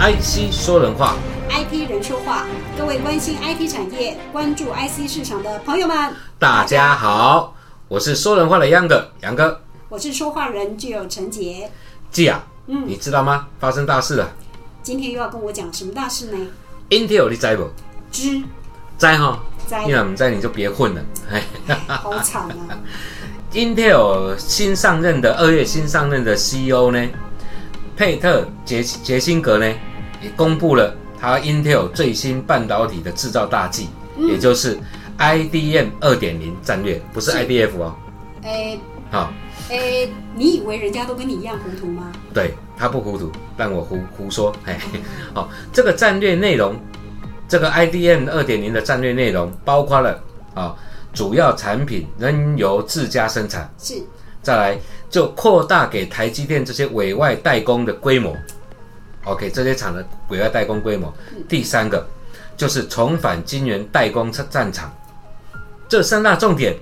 IC 说人话，IT 人说话，各位关心 IT 产业、关注 IC 市场的朋友们，大家好，我是说人话的杨哥，杨哥，我是说话人具有陈杰。季啊，嗯你知道吗？发生大事了今天又要跟我讲什么大事呢？，Intel 你知不？知知哈？在你若唔知你就别混了。哎 好惨啊！Intel 新上任的二月新上任的 CEO 呢，佩特杰杰辛格呢，也公布了他 Intel 最新半导体的制造大计，也就是 IDM 二点零战略，不是是 IDF 哦。诶好、诶，你以为人家都跟你一样糊涂吗？对他不糊涂，但我胡胡说。哎，好、这个战略内容，这个 IDM 二点零的战略内容包括了啊、主要产品仍由自家生产，是再来就扩大给台积电这些委外代工的规模。OK，这些厂的委外代工规模。第三个就是重返晶圆代工战场，这三大重点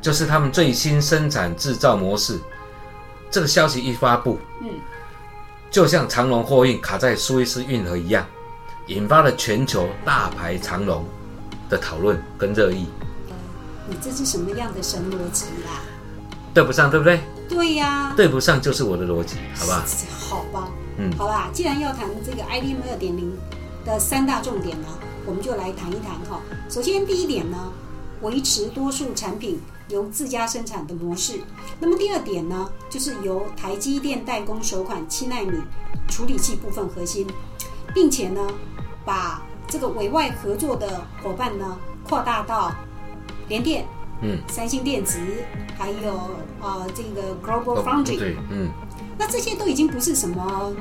就是他们最新生产制造模式。这个消息一发布，嗯，就像长龙货运卡在苏伊士运河一样，引发了全球大排长龙的讨论跟热议。你这是什么样的神逻辑啦？对不上，对不对？对呀、对不上就是我的逻辑，好不好？好吧，嗯好啦，既然要谈这个 IDM 二点零的三大重点呢，我们就来谈一谈哈。首先第一点呢，维持多数产品由自家生产的模式。那么第二点呢，就是由台积电代工首款七纳米处理器部分核心，并且呢，把这个委外合作的伙伴呢扩大到联电、嗯，三星电子，还有呃这个 Global Foundry。对，嗯，那这些都已经不是什么，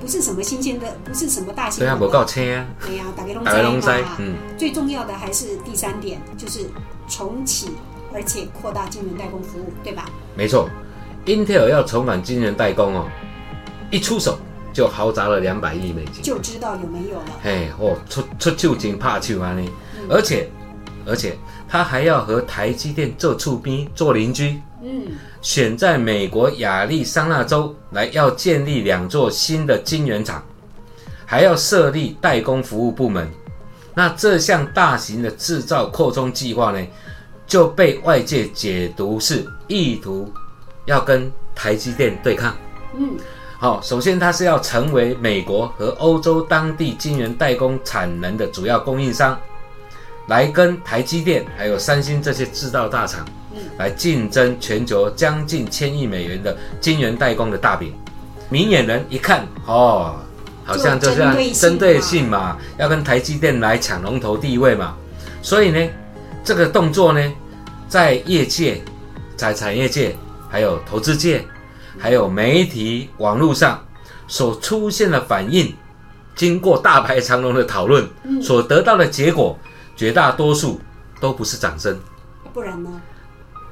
不是什么新鲜的，不是什么大型对啊，闻了。无够青啊，对呀，大家都大家拢知知嘛。嗯，最重要的还是第三点，就是重启而且扩大晶圆代工服务，对吧？没错，Intel 要重返晶圆代工哦，一出手就豪砸了两百亿美金，就知道有没有了。嘿，哦，出出手真怕手啊呢，而且而且他还要和台积电做厝边做邻居，嗯，选在美国亚利桑那州来要建立两座新的晶圆厂，还要设立代工服务部门。那这项大型的制造扩充计划呢，就被外界解读是意图要跟台积电对抗。嗯，好、首先它是要成为美国和欧洲当地晶圆代工产能的主要供应商，来跟台积电还有三星这些制造大厂，嗯来竞争全球将近千亿美元的晶圆代工的大饼。明眼人一看，哦，好像就这样就针对性嘛针对性嘛，要跟台积电来抢龙头地位嘛。所以呢，这个动作呢，在业界、在产业界、还有投资界、还有媒体、网络上所出现的反应，经过大排长龙的讨论，所得到的结果，绝大多数都不是掌声，不然呢？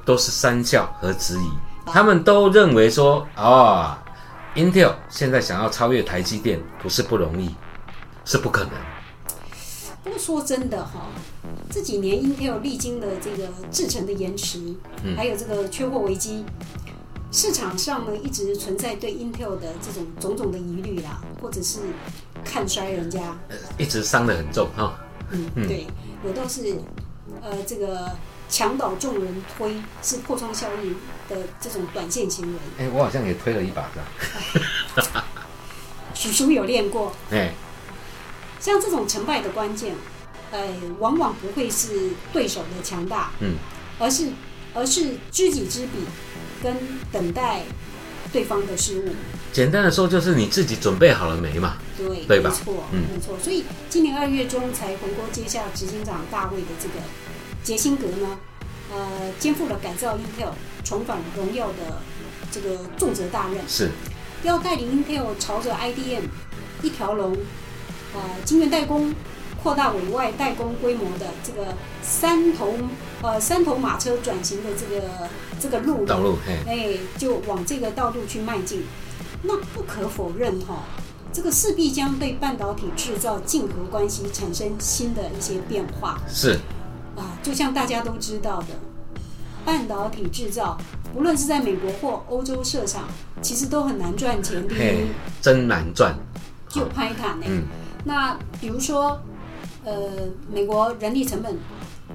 都是三笑和质疑。他们都认为说，啊、i n t e l 现在想要超越台积电，不是不容易，是不可能。不过说真的哈，这几年 Intel 历经了这个制程的延迟，嗯。还有这个缺货危机，市场上呢一直存在对 Intel 的这种种种的疑虑啦，或者是看衰人家，一直伤得很重哈、嗯，对，有都是呃这个墙倒众人推，是破窗效应的这种短线行为。哎、我好像也推了一把的。许叔有练过，哎、像这种成败的关键，呃，往往不会是对手的强大，嗯，而是而是知己知彼，跟等待对方的失误。简单的说，就是你自己准备好了没嘛？对，对吧没错，嗯没错。所以今年二月中才回国接下执行长大卫的这个杰辛格呢，呃，肩负了改造 Intel 重返荣耀的这个重责大任，是，要带领 Intel 朝着 IDM 一条龙，呃，晶圆代工扩大委外代工规模的这个三头呃三头马车转型的这个这个路道路，哎，就往这个道路去迈进。那不可否认哈、这个势必将对半导体制造竞合关系产生新的一些变化是，啊。就像大家都知道的，半导体制造无论是在美国或欧洲设厂，其实都很难赚钱。第一嘿，，真难赚。就拍坦呢。嗯，那比如说，呃，美国人力成本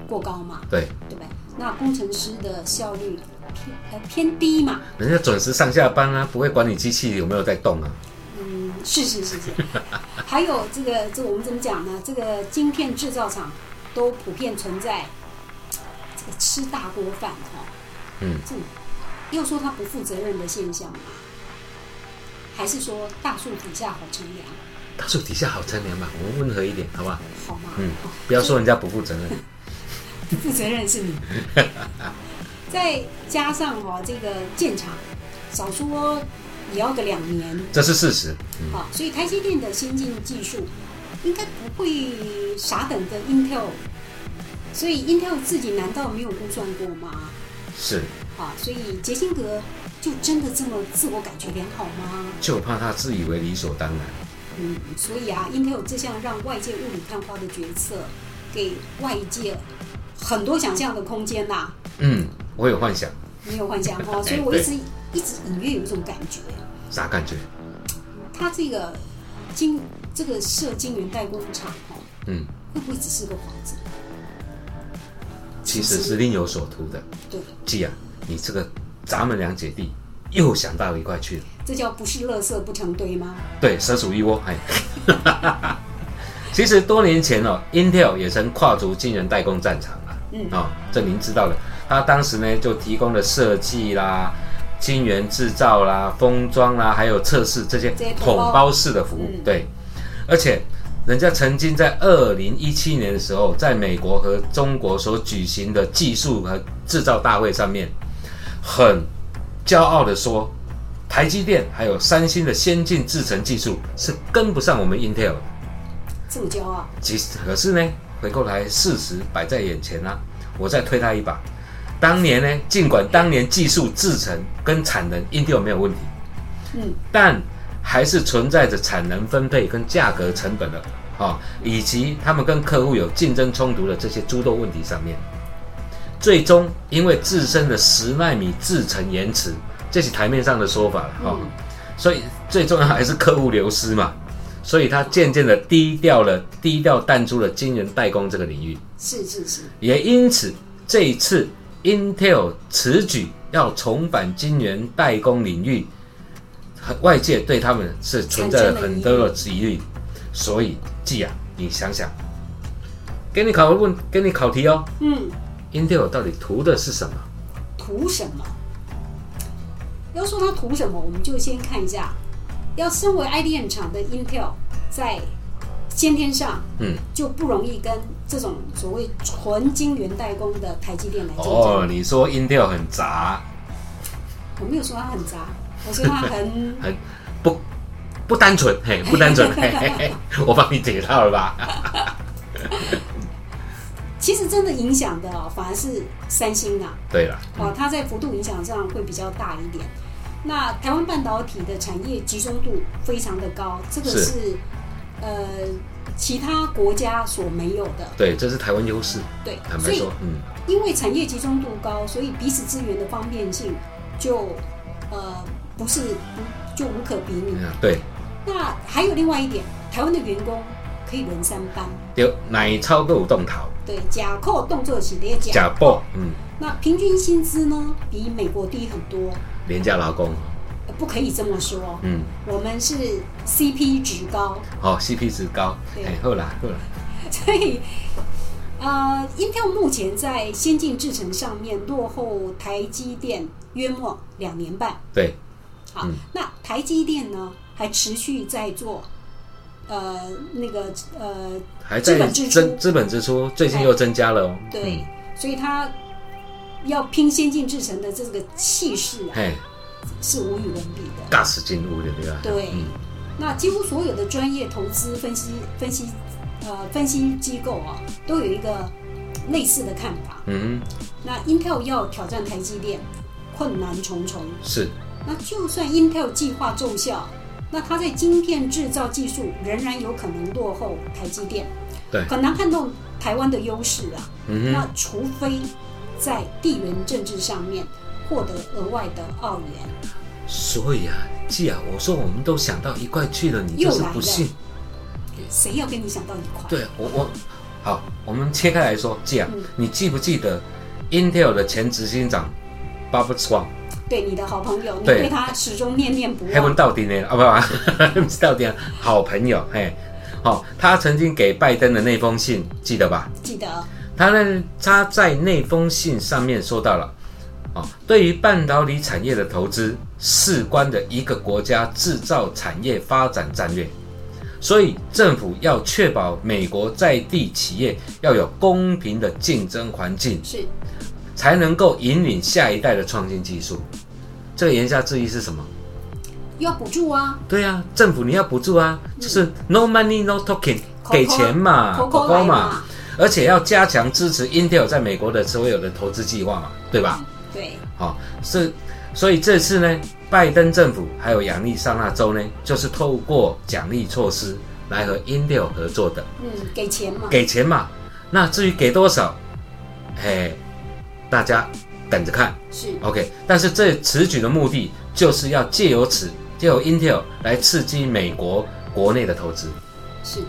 过高嘛，对，对不对？那工程师的效率偏呃偏低嘛，人家准时上下班啊，不会管你机器有没有在动啊。嗯，是是是是。还有这个这个我们怎么讲呢？这个晶片制造厂都普遍存在这个吃大锅饭哈、嗯，这种要说他不负责任的现象嘛？还是说大树底下好乘凉，大树底下好乘凉嘛，我们温和一点，好不好？好吗？嗯不要说人家不负责任。不负责任是你。再加上哈、这个建厂，少说也要个两年，这是事实。嗯，好、所以台积电的先进技术应该不会傻等着 Intel，所以 Intel 自己难道没有估算过吗？是，啊，所以杰辛格就真的这么自我感觉良好吗？就怕他自以为理所当然。嗯，所以啊，Intel 这项让外界雾里看花的决策，给外界很多想象的空间呐、嗯，我有幻想，没有幻想哈，所以我一直一直隐约有一种感觉，啥感觉？它这个晶这个设晶圆代工厂哈，嗯，会不会只是个幌子？其实是另有所图的。对，季啊，你这个咱们两姐弟又想到一块去了。这叫不是垃圾不成堆吗？对，蛇鼠一窝，哎。其实多年前哦，Intel 也曾跨足晶圆代工战场啊，嗯哦，这您知道的。他当时呢就提供了设计啦、晶圆制造啦、封装啦，还有测试这些统统包包式的服务。嗯对，而且人家曾经在二零一七年的时候，在美国和中国所举行的技术和制造大会上面，很骄傲的说，台积电还有三星的先进制程技术是跟不上我们 Intel 的。这么骄傲，其实可是呢，回过来事实摆在眼前啊，我再推他一把。当年呢，尽管当年技术制程跟产能 Intel 没有问题，嗯，但还是存在着产能分配跟价格成本的啊、以及他们跟客户有竞争冲突的这些诸多问题上面，最终因为自身的十纳米制程延迟，这是台面上的说法了哈、嗯所以最重要还是客户流失嘛，所以他渐渐的低调了，低调淡出了晶圆代工这个领域，是是是，也因此这一次 Intel 此举要重返晶圆代工领域，外界对他们是存在了很多的疑。虑，所以季啊，你想想，给你考个问，给你考题哦。嗯，，Intel 到底图的是什么？图什么？要说它图什么，我们就先看一下，要身为 IDM 厂的 Intel 在先天上嗯，就不容易跟这种所谓纯晶圆代工的台积电来竞争。哦，你说 Intel 很杂，我没有说它很杂，我说它很 很不不单纯，嘿，不单纯，嘿嘿嘿，我帮你解套了吧？其实真的影响的哦，反而是三星啊，对了，哦，它在幅度影响上会比较大一点。那台湾半导体的产业集中度非常的高，这个是是呃其他国家所没有的。对，这是台湾优势。对，所以坦白说，嗯，因为产业集中度高，所以彼此资源的方便性就呃不是不就无可比拟。嗯对，那还有另外一点，台湾的员工可以轮三班，对奶超够动头，对，假扣动作起列假，假报，嗯，那平均薪资呢比美国低很多，廉价劳工，呃不可以这么说。嗯，我们是 CP 值高，哦，CP 值高，对。哎，后来后来，所以呃，Intel 目前在先进制程上面落后台积电约莫两年半。对，好，嗯。那台积电呢还持续在做呃那个呃还在资本支资本支出，最近又增加了哦，对，嗯，所以他要拼先进制程的这个气势啊，是无与伦比的。大使进入的对吧？对嗯，那几乎所有的专业投资分析分析呃分析机构啊，都有一个类似的看法。嗯，那 Intel 要挑战台积电，困难重重。是，那就算 Intel 计划奏效，那它在晶片制造技术仍然有可能落后台积电，对很难撼动台湾的优势啊。嗯，那除非在地缘政治上面获得额外的澳元。所以啊，季啊，我说我们都想到一块去了，你就是不信。谁要跟你想到一块？对我我好，我们切开来说，季啊，嗯你记不记得 Intel 的前执行长 Bob Swan？对你的好朋友，你对对他始终念念不黑文忘。到底呢？啊不不，不是到底啊，好朋友嘿，好、他曾经给拜登的那封信，记得吧？记得他呢，他在那封信上面说到了，哦，对于半导体产业的投资，事关的一个国家制造产业发展战略，所以政府要确保美国在地企业要有公平的竞争环境，是才能够引领下一代的创新技术。这个言下之意是什么？要补助啊，对啊，政府你要补助啊，就是 no money no talking，给钱嘛，口口嘛，而且要加强支持 Intel 在美国的所有的投资计划嘛，对吧？对，好、是，所以这次呢，拜登政府还有亚利桑那州呢，就是透过奖励措施来和 Intel 合作的，嗯，给钱嘛，给钱嘛。那至于给多少，嘿，大家等着看。是 OK，但是这此举的目的就是要借由此，借由 Intel 来刺激美国国内的投资。是的，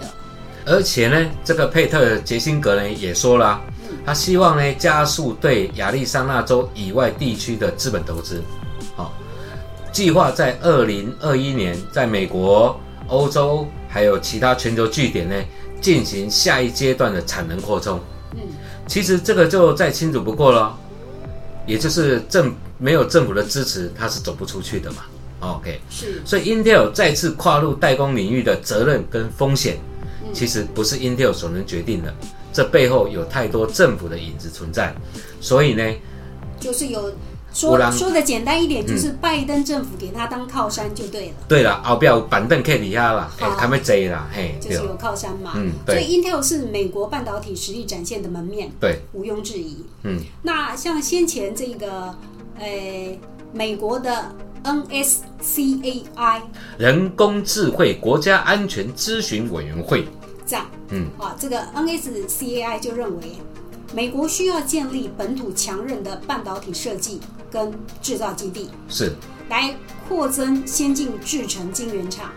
而且呢，这个佩特杰辛格呢也说了啊、他希望呢加速对亚利桑那州以外地区的资本投资。好、计划在二零二一年在美国、欧洲还有其他全球据点呢进行下一阶段的产能扩充。嗯，其实这个就再清楚不过了，也就是政没有政府的支持，它是走不出去的嘛。OK，是所以 Intel 再次跨入代工领域的责任跟风险，其实不是 Intel 所能决定的，这背后有太多政府的影子存在。所以呢，就是有有说说的简单一点，就是拜登政府给他当靠山就对了。对了，后边有板凳可以底下啦，哎好，还没贼啦，嘿，就是有靠山嘛，嗯所以 Intel 是美国半导体实力展现的门面，对，毋庸置疑。嗯，那像先前这个，呃，美国的 NSCAI 人工智慧国家安全咨询委员会，站，嗯，啊，这个 NSCAI 就认为，美国需要建立本土强韧的半导体设计跟制造基地，是来扩增先进制成晶圆厂。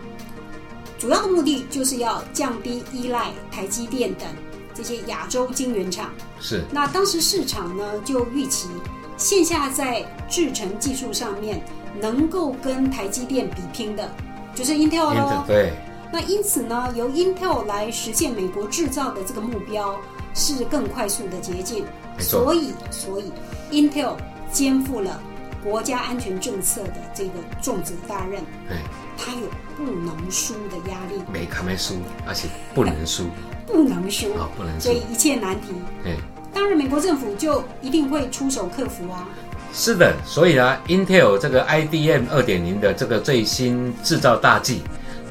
主要的目的就是要降低依赖台积电等这些亚洲晶圆厂。是那当时市场呢就预期，线下在制程技术上面能够跟台积电比拼的，就是 Intel 咯。对，那因此呢，由 Intel 来实现美国制造的这个目标是更快速的捷径。所以，所以 Intel 肩负了国家安全政策的这个重责大任，哎，它有不能输的压力，没看没输，而且不能输，不能输，啊，不能输所，以一切难题。哎。当然，美国政府就一定会出手克服啊。是的，所以呢，Intel 这个 IDM 二点零的这个最新制造大计，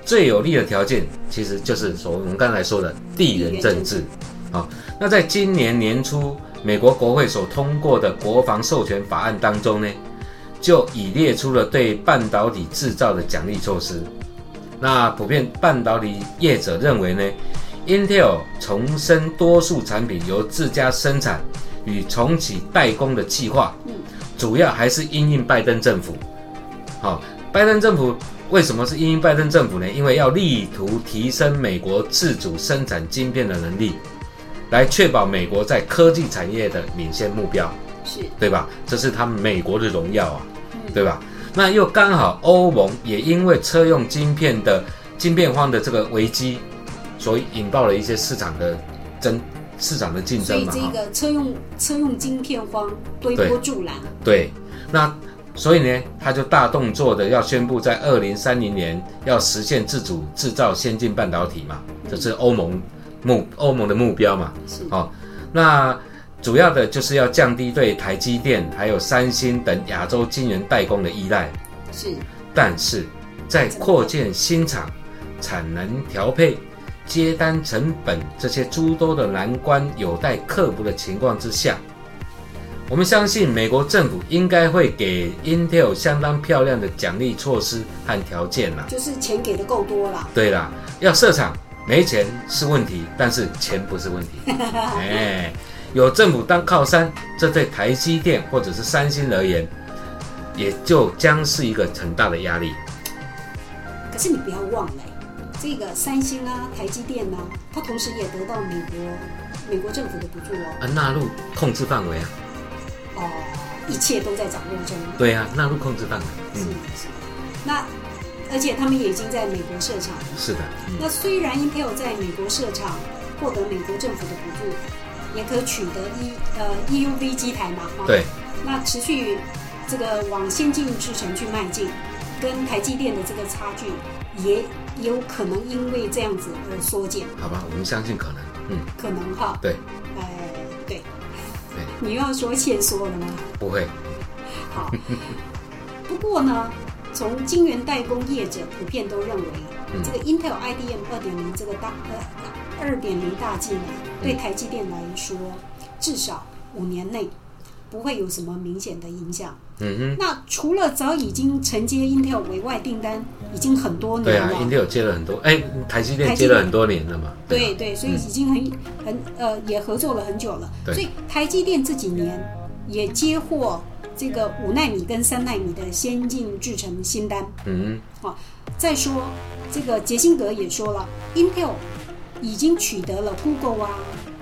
最有利的条件其实就是所我们刚才说的地缘政治。好、那在今年年初，美国国会所通过的国防授权法案当中呢，就已列出了对半导体制造的奖励措施。那普遍半导体业者认为呢，Intel 重申多数产品由自家生产与重启代工的计划，主要还是因应拜登政府。好、拜登政府为什么是因应拜登政府呢？因为要力图提升美国自主生产晶片的能力，来确保美国在科技产业的领先目标。是，对吧？这是他们美国的荣耀啊，对吧？那又刚好欧盟也因为车用晶片的晶片荒的这个危机，所以引爆了一些市场的争市场的竞所以争嘛，哈。这个车用车用晶片荒推波助澜。对，那所以呢，他就大动作的要宣布在二零三零年要实现自主制造先进半导体嘛，这是欧盟目欧盟的目标嘛。是哦，那主要的就是要降低对台积电还有三星等亚洲晶圆代工的依赖，是，但是在扩建新厂、产能调配、接单成本这些诸多的难关有待克服的情况之下，我们相信美国政府应该会给 Intel 相当漂亮的奖励措施和条件啦。就是钱给的够多啦。对啦，要设厂没钱是问题，但是钱不是问题。哎，有政府当靠山，这对台积电或者是三星而言，也就将是一个很大的压力。可是你不要忘了，这个三星啊、台积电啊，它同时也得到美国美国政府的补助哦。啊，纳入控制范围啊。哦，一切都在掌握中。对啊，纳入控制范围。是是。那而且他们也已经在美国设厂。是的。那虽然 Intel 在美国设厂，获得美国政府的补助，也可取得 E 呃 EUV 机台嘛。对。那持续这个往先进制程去迈进。跟台积电的这个差距，也有可能因为这样子而缩减。好吧，我们相信可能，嗯，可能哈。对，哎，对，对，你又要说欠缩了吗？不会。好，不过呢，从晶圆代工业者普遍都认为，这个 Intel IDM 二点零这个大呃二点零大计呢，对台积电来说，至少五年内。不会有什么明显的影响。嗯哼。那除了早已经承接 Intel 委外订单，已经很多年了。对啊，Intel 接了很多，哎，台积电接了很多年了嘛。对对，所以已经很很呃，也合作了很久了。所以台积电这几年也接获这个五纳米跟三纳米的先进制程新单。嗯哼。好，再说这个杰辛格也说了，Intel 已经取得了 Google 啊。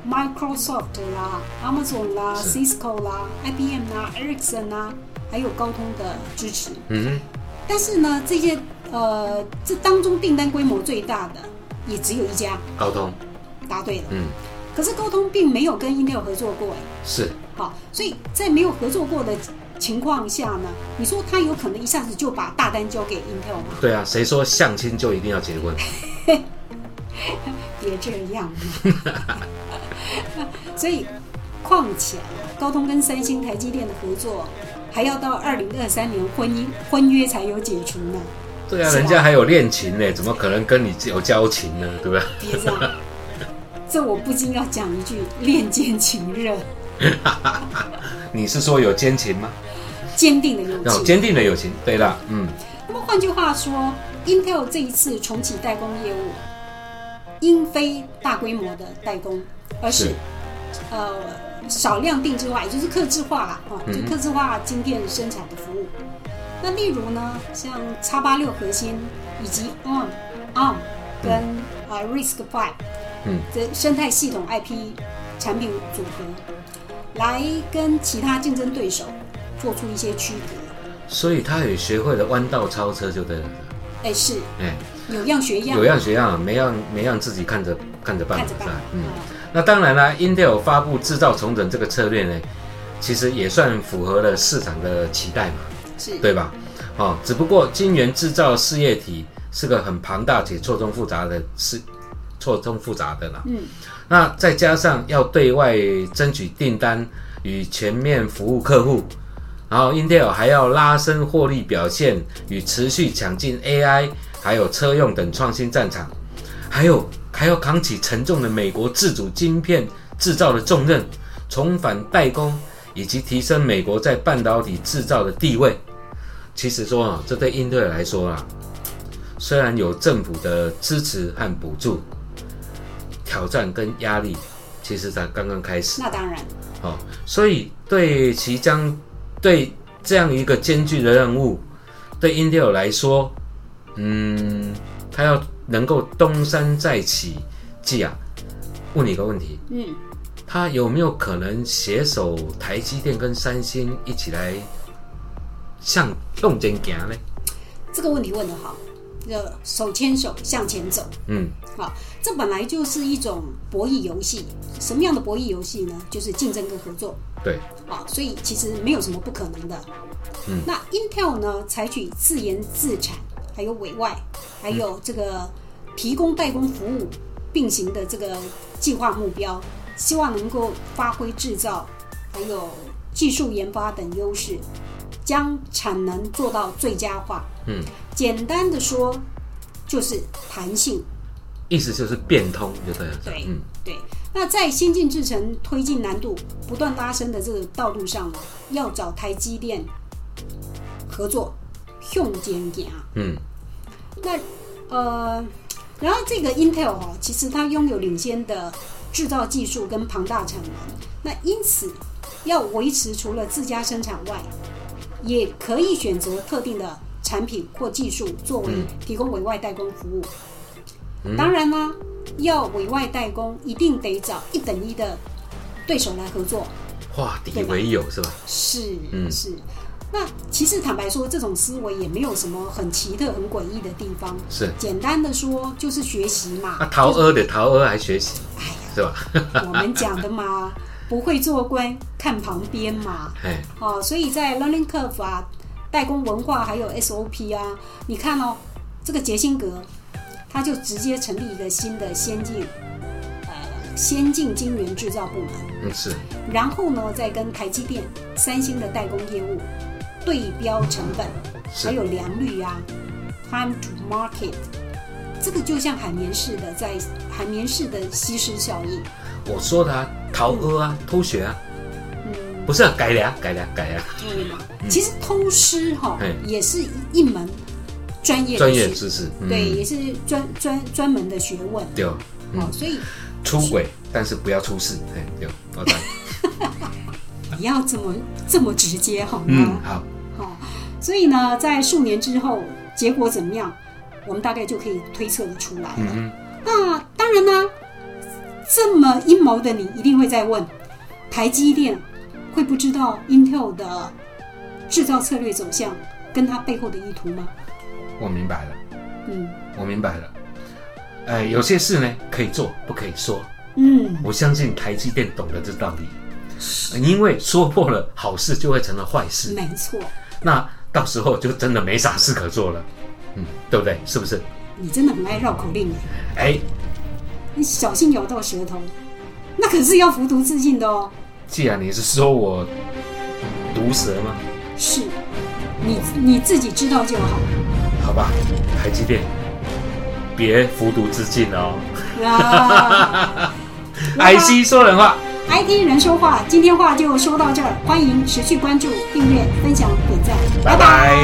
Microsoft 啦，Amazon 啦，Cisco 啦，IBM 啦，Ericsson 啦，还有高通的支持。嗯哼。但是呢，这些呃，这当中订单规模最大的也只有一家。高通。答对了。嗯。可是高通并没有跟 Intel 合作过，哎。是。好，所以在没有合作过的情况下呢，你说他有可能一下子就把大单交给 Intel 吗？对啊，谁说相亲就一定要结婚？别这样嘛。所以，况且高通跟三星、台积电的合作，还要到二零二三年婚姻婚约才有解除呢。对啊，人家还有恋情呢，怎么可能跟你有交情呢？对不对？别这样，这我不禁要讲一句：恋奸情热。你是说有奸情吗？坚定的友情。坚定的友情，对了，嗯。那么换句话说，Intel 这一次重启代工业务，应非大规模的代工。而是，呃，少量定制化，也就是刻字化啦，啊，就刻字化晶片生产的服务。那例如呢，像叉八六核心以及 ARM、ARM 跟啊 RISC-V，嗯，这生态系统 IP 产品组合，来跟其他竞争对手做出一些区隔。所以他也学会了弯道超车，就对了。哎，是，哎，有样学样，有样学样，没样没样自己看着看着办，看着办，嗯。那当然啦，Intel 发布制造重整这个策略呢，其实也算符合了市场的期待嘛，是对吧？哦，只不过晶圆制造事业体是个很庞大且错综复杂的事，错综复杂的啦。嗯，那再加上要对外争取订单与全面服务客户，然后 Intel 还要拉升获利表现与持续抢进 AI 还有车用等创新战场，还有。还要扛起沉重的美国自主晶片制造的重任，重返代工，以及提升美国在半导体制造的地位。其实说啊，这对英特尔来说啊，虽然有政府的支持和补助，挑战跟压力其实才刚刚开始。那当然。好，所以对其将对这样一个艰巨的任务，对英特尔来说，嗯，他要。能够东山再起，季啊，问你一个问题，嗯，他有没有可能携手台积电跟三星一起来向向前行呢？这个问题问得好，要手牵手向前走。嗯，好，这本来就是一种博弈游戏。什么样的博弈游戏呢？就是竞争跟合作。对，好，所以其实没有什么不可能的。嗯，那 Intel 呢，采取自研自产，还有委外，还有这个。提供代工服务并行的这个计划目标，希望能够发挥制造还有技术研发等优势，将产能做到最佳化。嗯，简单的说就是弹性，意思就是变通，就这样。对，嗯，对。那在先进制程推进难度不断拉升的这个道路上呢，要找台积电合作，用肩胛。嗯，那呃。然后这个 Intel 哈，其实它拥有领先的制造技术跟庞大产能，那因此要维持除了自家生产外，也可以选择特定的产品或技术作为提供委外代工服务。当然啦，要委外代工，一定得找一等一的对手来合作。化敌为友是吧？是，嗯是。那其实坦白说，这种思维也没有什么很奇特、很诡异的地方。是。简单的说，就是学习嘛。啊，逃就是儿的逃儿还学习哎呀，是吧？我们讲的嘛，不会做官看旁边嘛。哎，哦，所以在 Learning Curve 啊、代工文化还有 SOP 啊，你看哦，这个杰辛格，他就直接成立一个新的先进呃先进晶圆制造部门，嗯是，然后呢，再跟台积电、三星的代工业务对标成本，是。还有良率啊，time to market。这个就像海绵式的，在海绵式的吸湿效应。我说的啊，逃儿啊，偷学啊，嗯，不是啊改良改良改良，对嘛？其实偷师哈、嗯也是一门专业专业知识，嗯对，也是专专专门的学问。对，哦，嗯，所以出轨但是不要出事，哎对，我懂，不要这么这么直接好吗？嗯好，好、所以呢，在数年之后，结果怎么样，我们大概就可以推测的出来了。嗯那当然呢，这么阴谋的你一定会在问，台积电会不知道 Intel 的制造策略走向跟它背后的意图吗？哼，我明白了，嗯。我明白了，呃，有些事呢可以做，不可以说，嗯，我相信台积电懂得这道理，呃因为说破了，好事就会成了坏事，没错，那到时候就真的没啥事可做了，嗯，对不对？是不是？你真的很爱绕口令。哎，哎，你小心咬到舌头，那可是要服毒自尽的哦。既然你是说我毒舌吗？是，你你自己知道就好。好吧，台积电，别服毒自尽哦。啊。IC 说人话，，IT 人说话，今天话就说到这儿，欢迎持续关注、订阅、分享、点赞，拜拜